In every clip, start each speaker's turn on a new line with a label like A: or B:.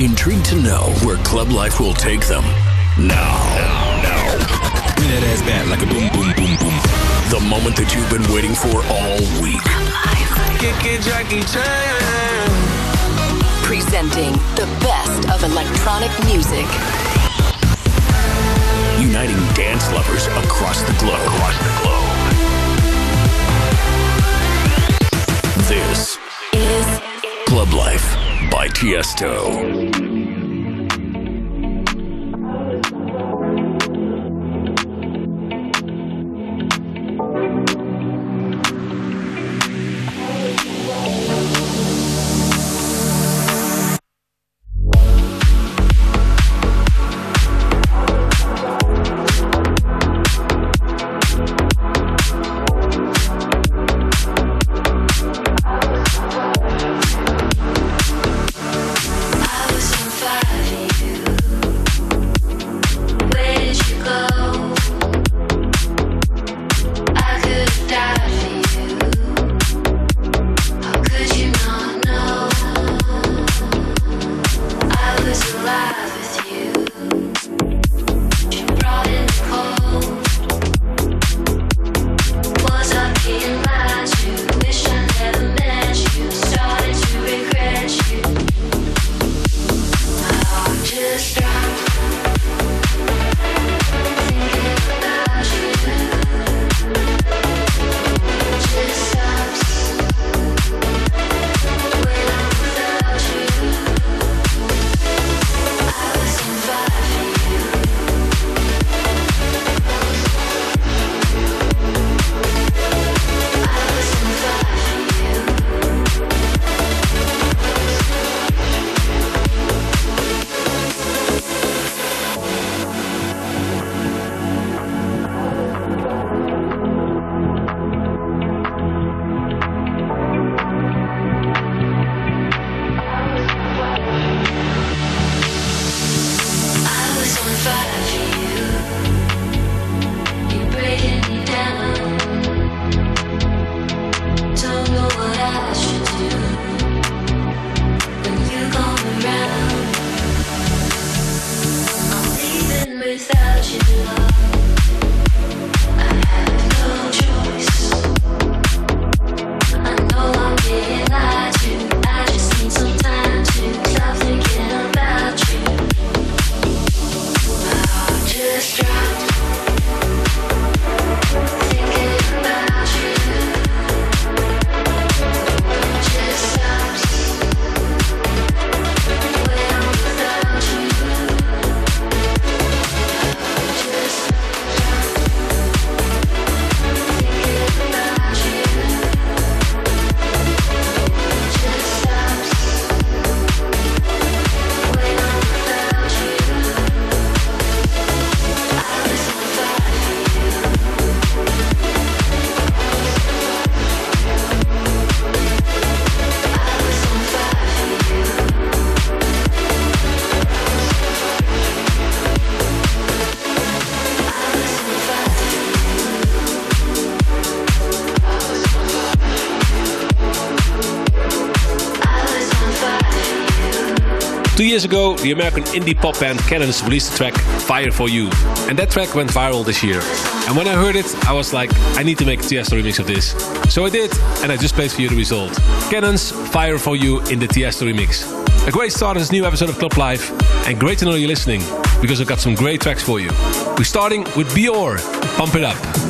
A: Intrigued to know where club life will take them? Now. Now.
B: Bring that ass back like a boom, boom, boom, boom.
A: The moment that you've been waiting for all week.
C: Jackie Chan.
D: Presenting the best of electronic music.
A: Uniting dance lovers across the globe. Across the globe. This
D: Is
A: Club Life by Tiesto.
E: Two years ago, the American indie pop band Cannons released the track Fire For You. And that track went viral this year. And when I heard it, I was like, I need to make a Tiesto remix of this. So I did, and I just played for you the result. Cannons Fire For You in the Tiesto remix. A great start to this new episode of Club Life, and great to know you're listening, because I've got some great tracks for you. We're starting with BYOR, Pump It Up.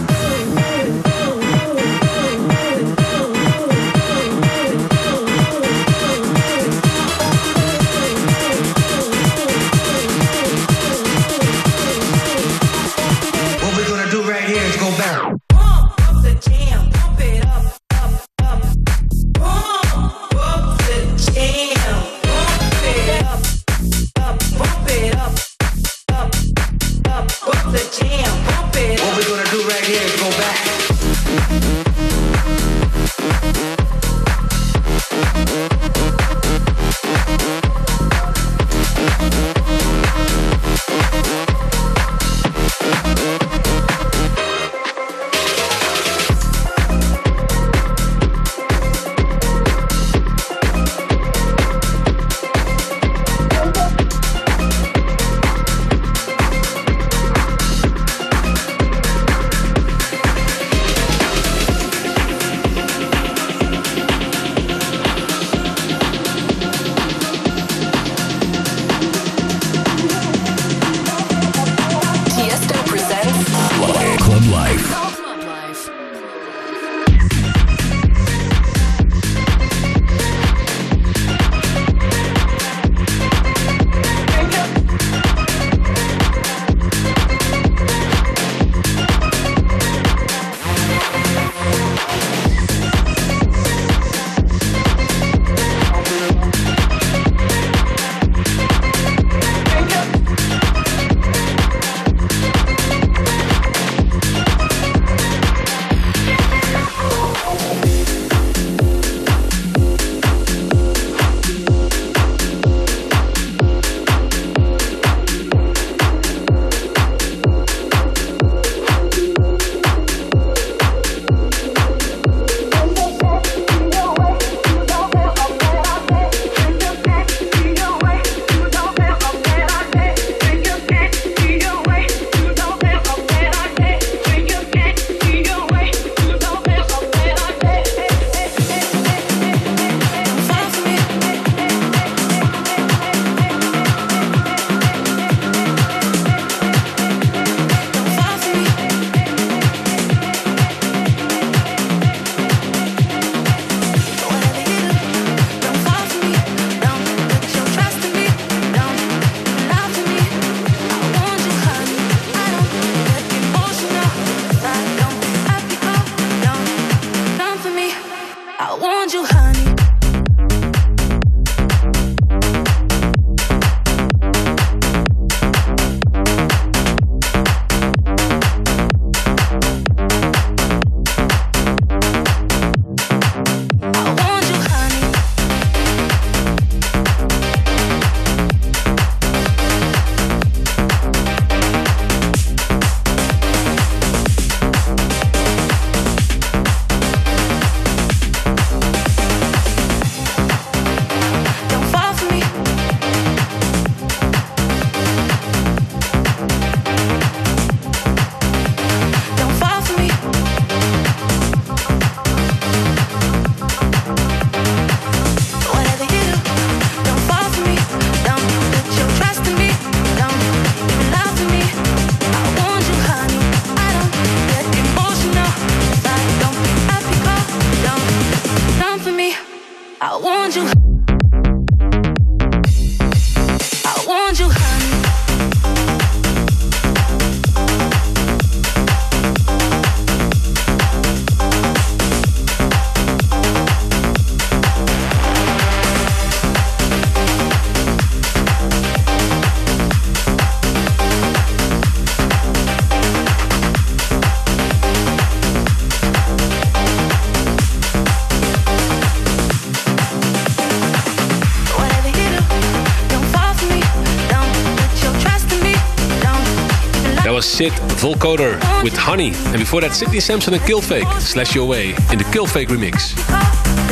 E: Volkoder with Honey. And before that, Sidney Samson and Killfake, Slash Your Way, in the Killfake remix.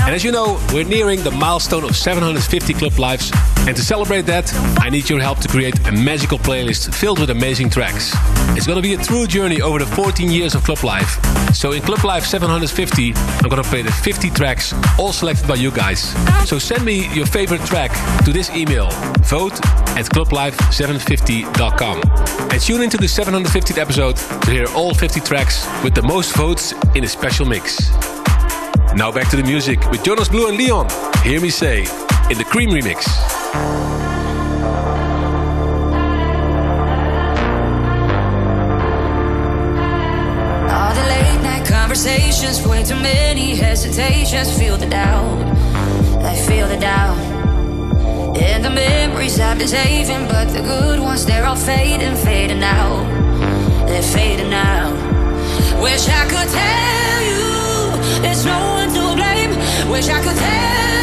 E: And as you know, we're nearing the milestone of 750 club lives. And to celebrate that, I need your help to create a magical playlist filled with amazing tracks. It's gonna be a true journey over the 14 years of Club Life. So in Club Life 750, I'm gonna play the 50 tracks, all selected by you guys. So send me your favorite track to this email, vote at clublife750.com. And tune into the 750th episode to hear all 50 tracks with the most votes in a special mix. Now back to the music with Jonas Blue and Leon. Hear me say in the Kream remix.
F: Way too many hesitations. Feel the doubt, I feel the doubt. And the memories I've been saving, but the good ones, they're all fading, fading out. They're fading out. Wish I could tell you there's no one to blame. Wish I could tell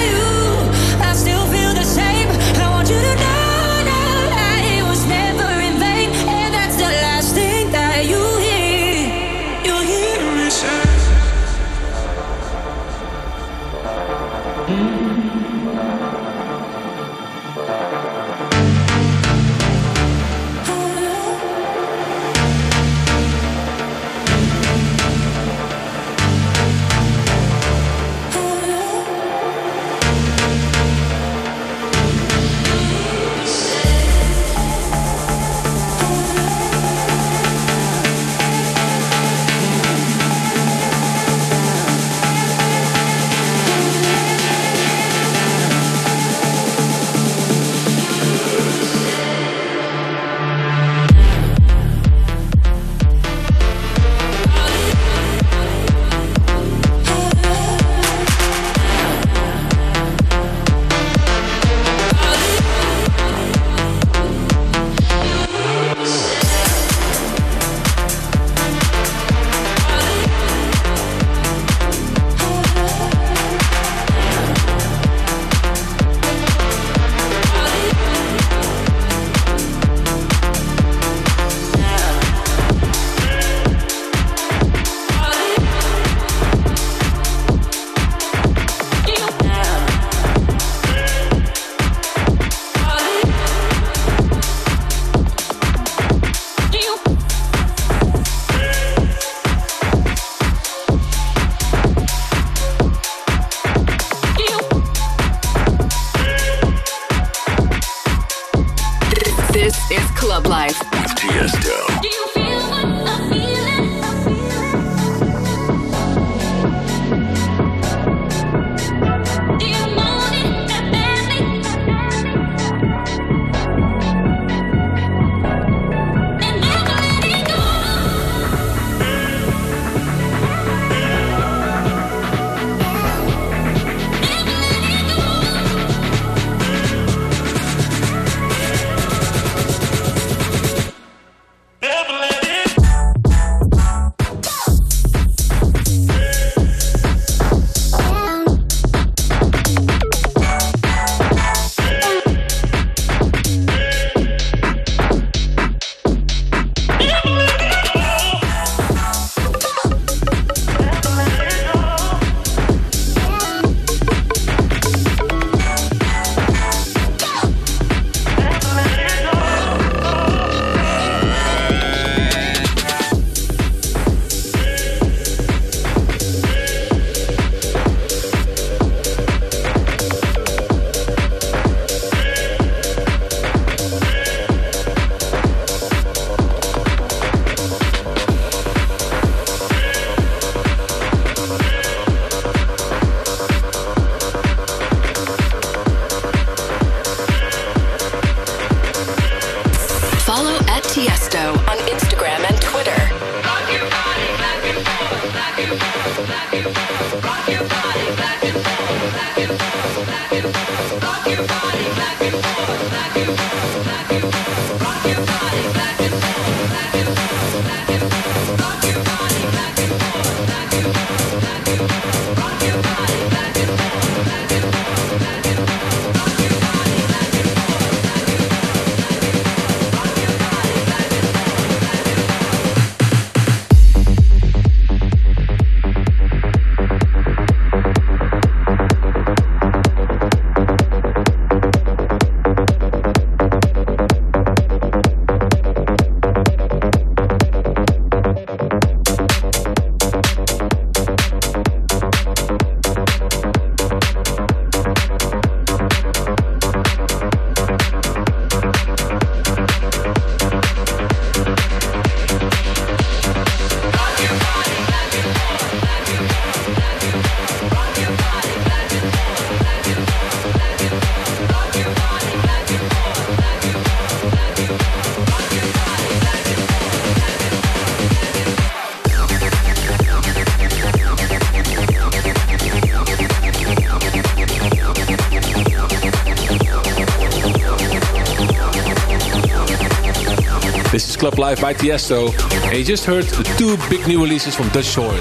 A: Club Life
G: by Tiesto. And you just heard the two big new releases from Dutch Soil.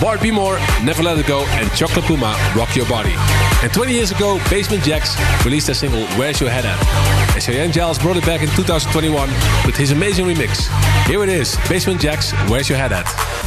G: Bart B. More, Never Let It Go, and Chocolate Puma, Rock Your Body. And 20 years ago, Basement Jaxx released their single Where's Your Head At? And Cheyenne Giles brought it back in 2021 with his amazing remix. Here it is, Basement Jaxx, Where's Your Head At?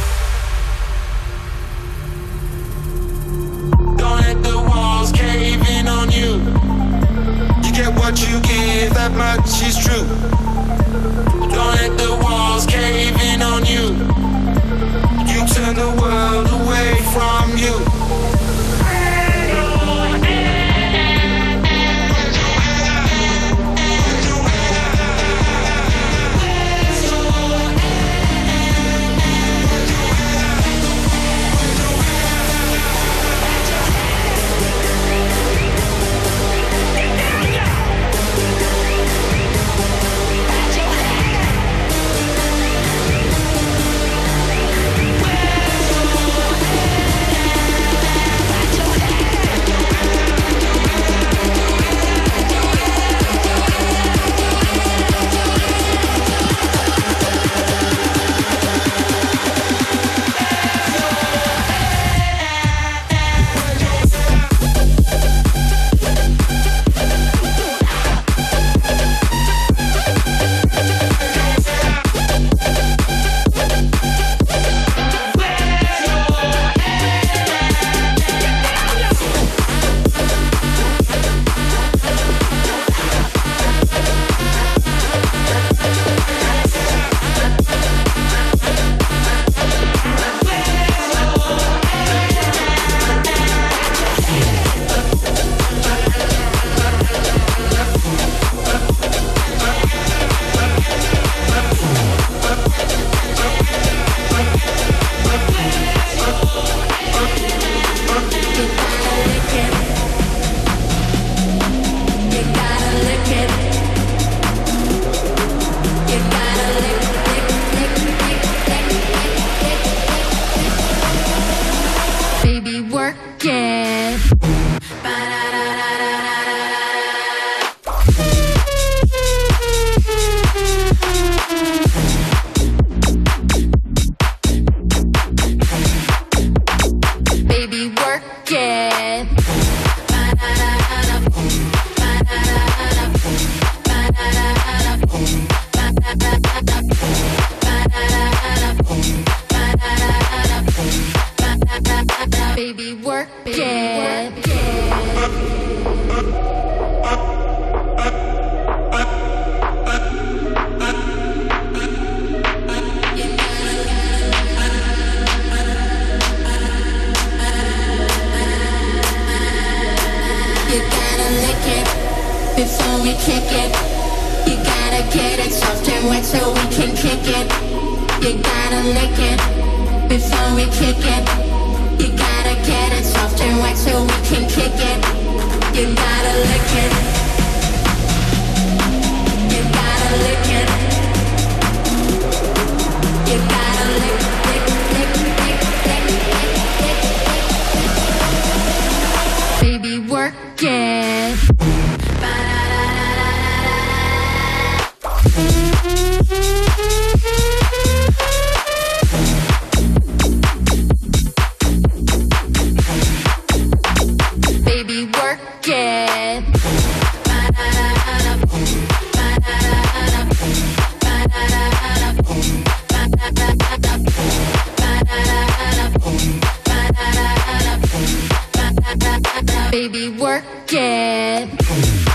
G: Work it.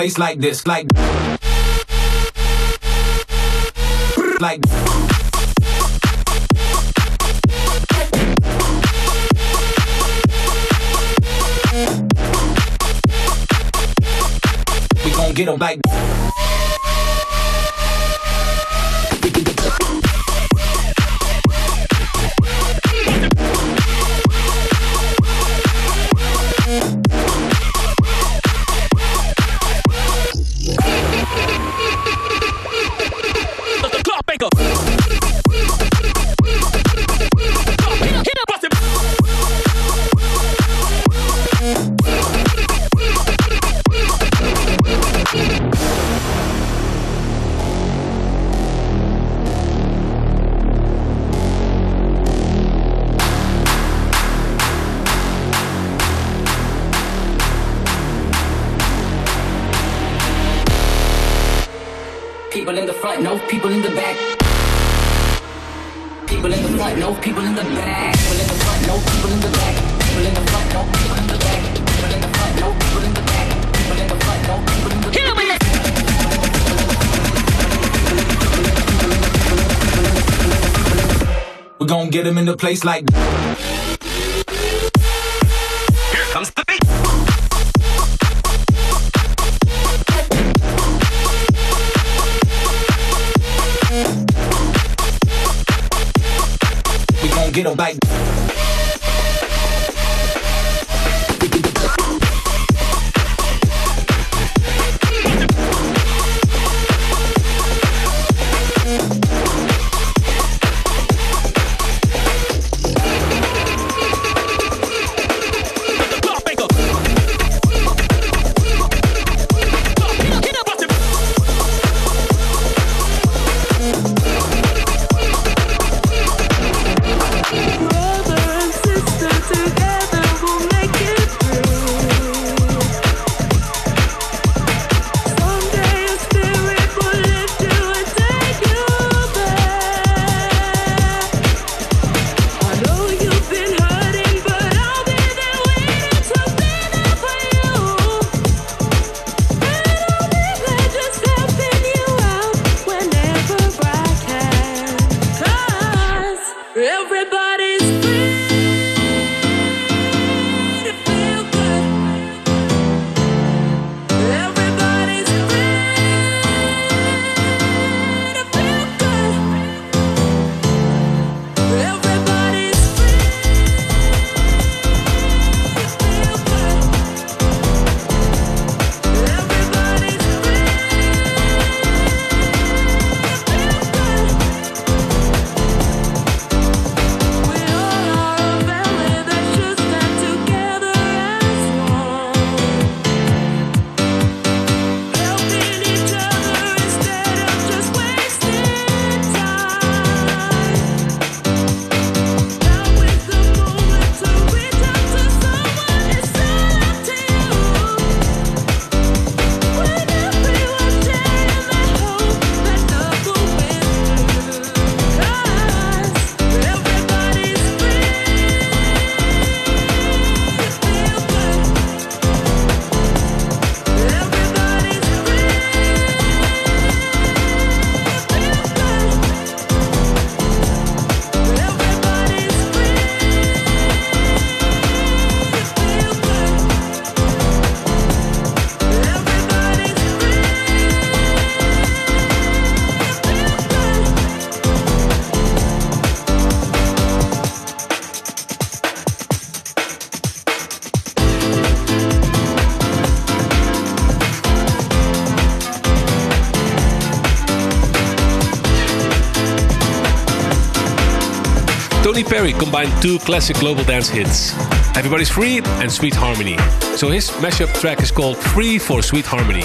H: Place like this, like. Like.
A: No people in the back. People in the front, no people in the back. People in the front, no people in the back. People in the front, no people in the back. People in the front, no people in the back.
H: We gon' get him in a place like. Get him like.
E: Tony Perry combined two classic global dance hits Everybody's Free and Sweet Harmony. So his mashup track is called Free for Sweet Harmony.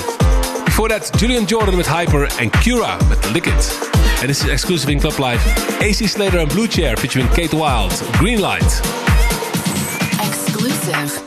E: Before that, Julian Jordan with Hyper and Cura with Lick It. And this is exclusive in Club Life. AC Slater and Bleu Clair featuring Kate Wild, Green Light.
A: Exclusive.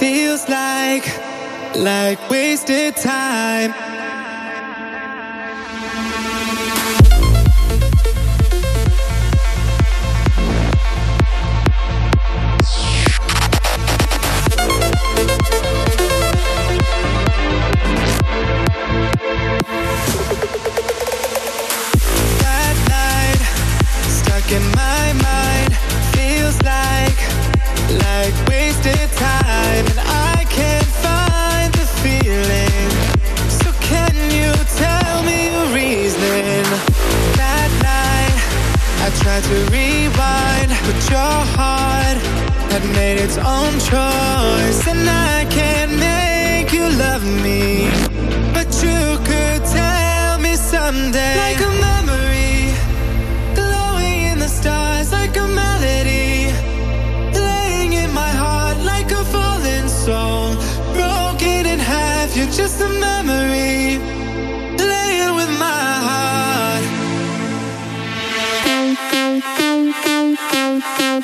B: Feels like like wasted time tried to rewind, but your heart had made its own choice, and I can't make you love me. But you could tell me someday, like a memory, glowing in the stars, like a melody,
E: playing
B: in my heart, like a fallen song, broken in half. You're
E: just a memory, playing with my heart.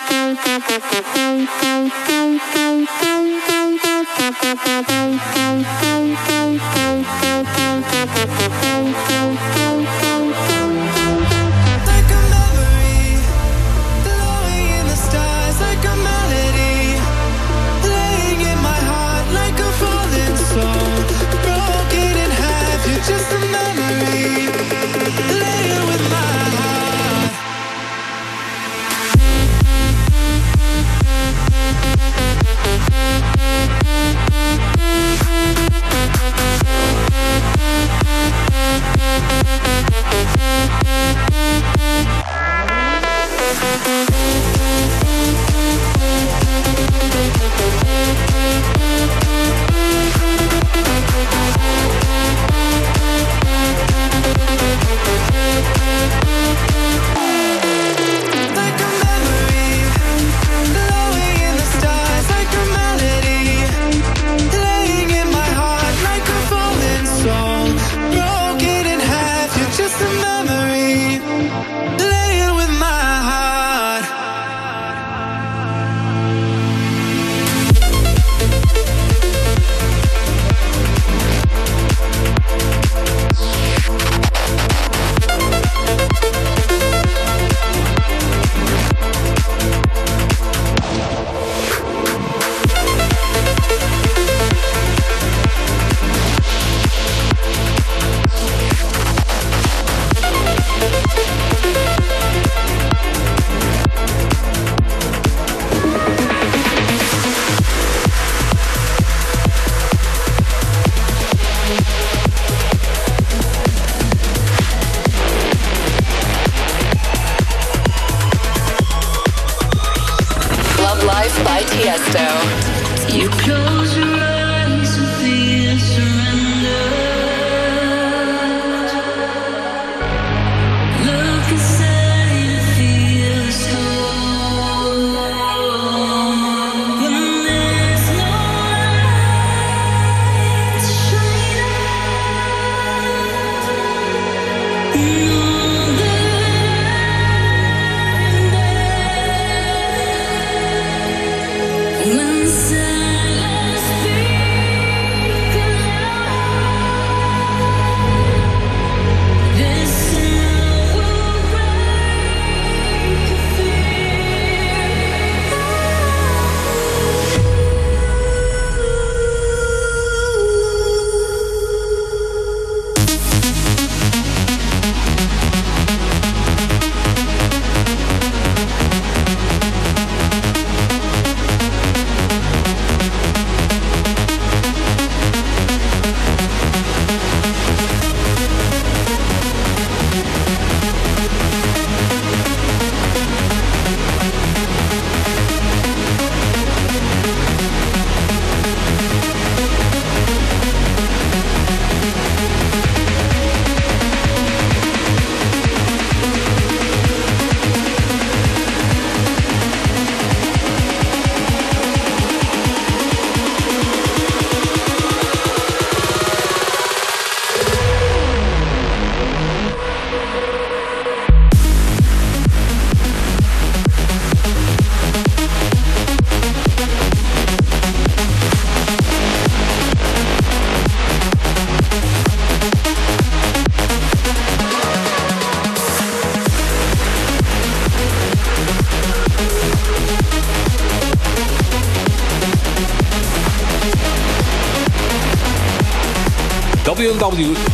E: Thank you.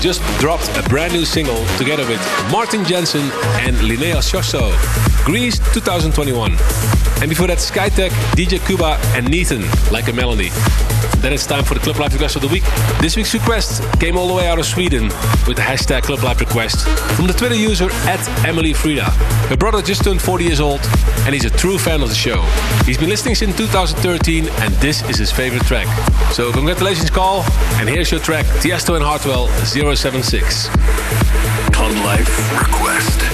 E: Just dropped a brand new single together with Martin Jensen and Linnea Schössow, Greece 2021. And before that, Skytech, DJ Kuba and Neitan, Like a Melody. Then it's time for the Club Life request of the week. This week's request came all the way out of Sweden with the hashtag Club Life request from the Twitter user at Emily Frida. Her brother just turned 40 years old and he's a true fan of the show. He's been listening since 2013 and this is his favorite track. So congratulations, Carl, and here's your track, Tiesto and Hardwell 076.
I: Club Life request.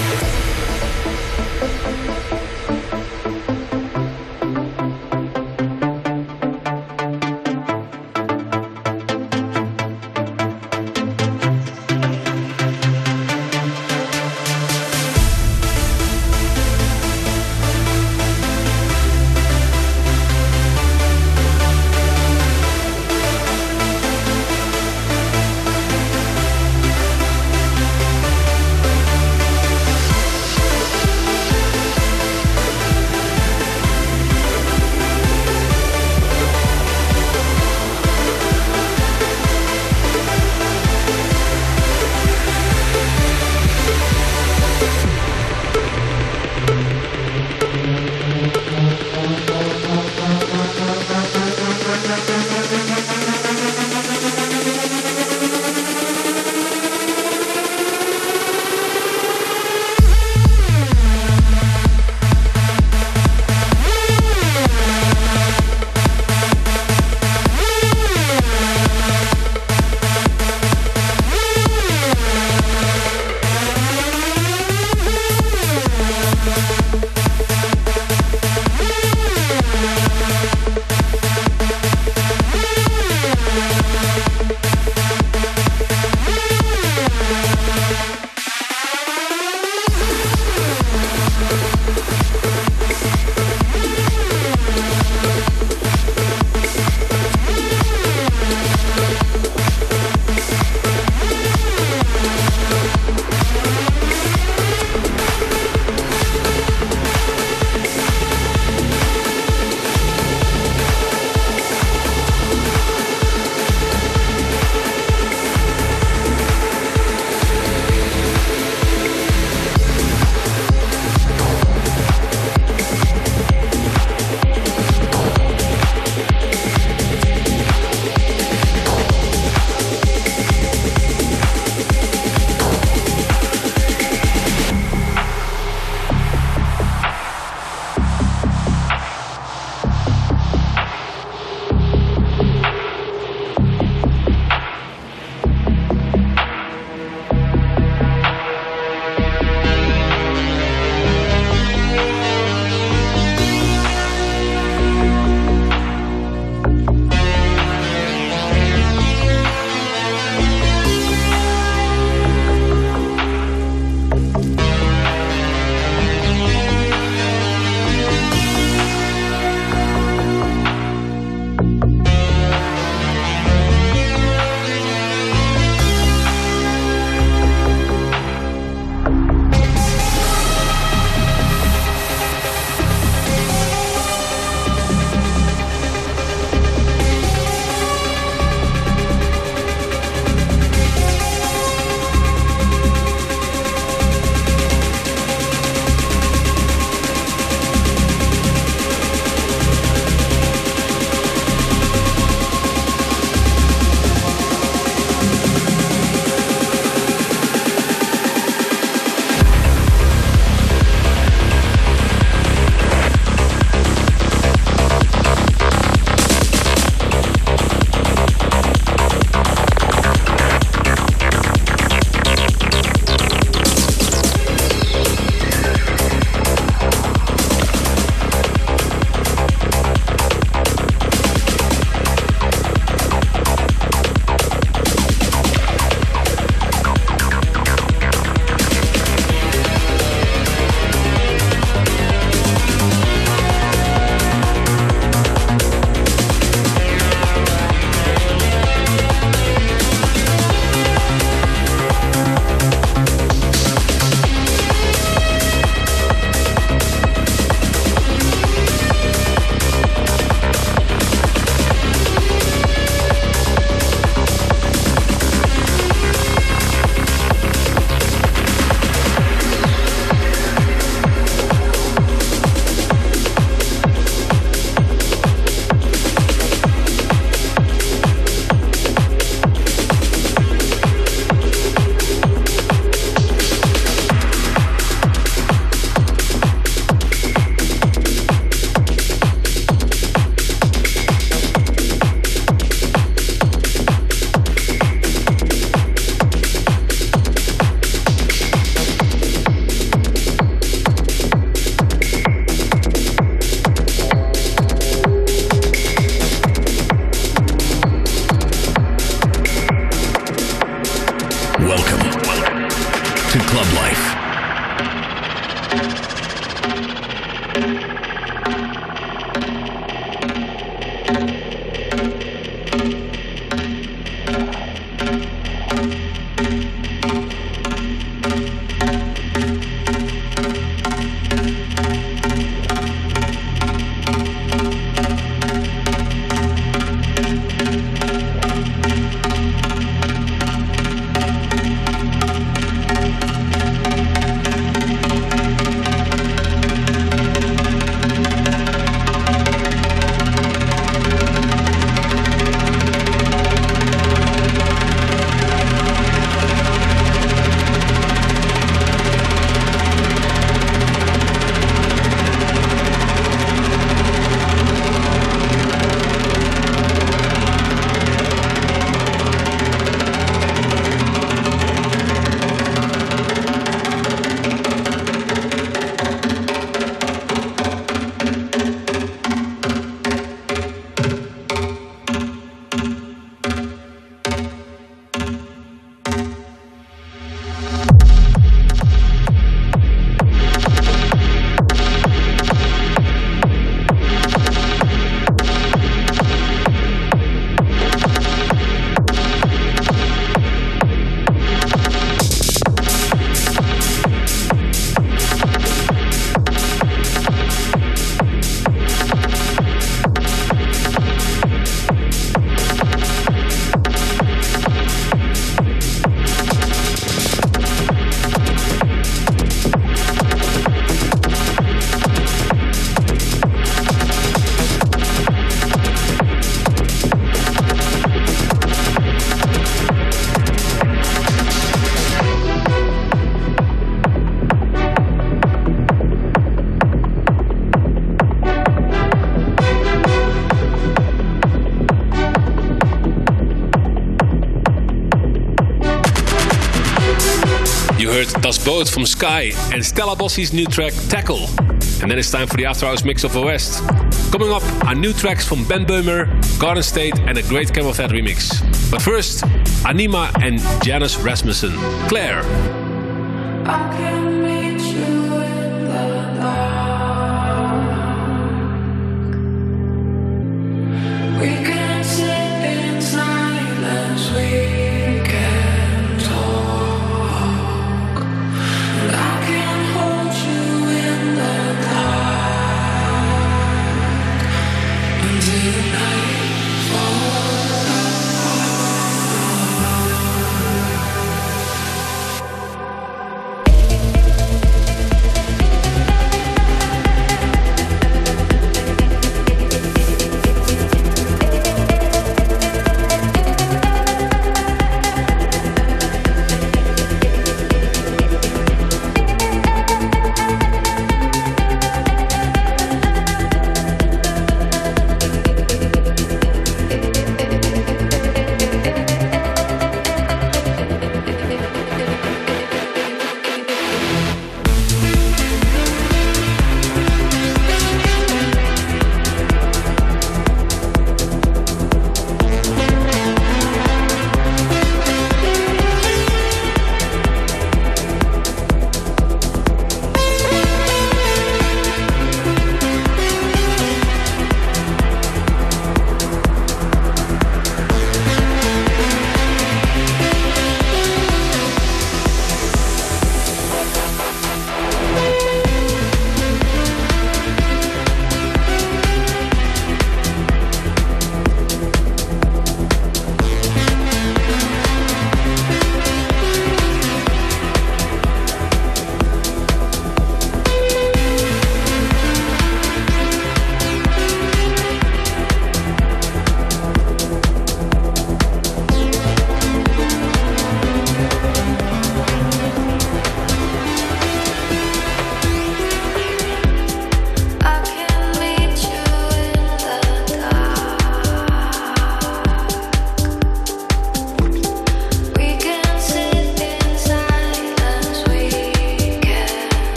A: Boat from Sky and Stella Bossi's new track Tackle. And then it's time for the After Hours mix of the West. Coming up are new tracks from Ben Böhmer, Garden State, and a great CamelPhat remix. But first, Anima and Janice Rasmussen. Claire.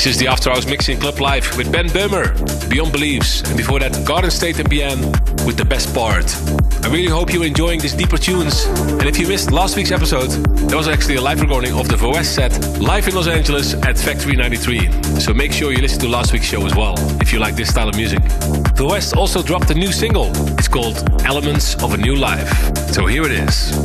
J: This is the
E: After Hours Mixing Club Life with Ben Böhmer, Beyond Beliefs, and before that, Garden State and Bien with The Best Part. I really hope you're enjoying these deeper tunes. And if you missed last week's episode, there was actually a live recording of the VOS set live in Los Angeles at Factory 93. So make sure you listen to last week's show as well, if you like this style of music. VER:WEST also dropped a new single. It's called Elements of a New Life. So here it is.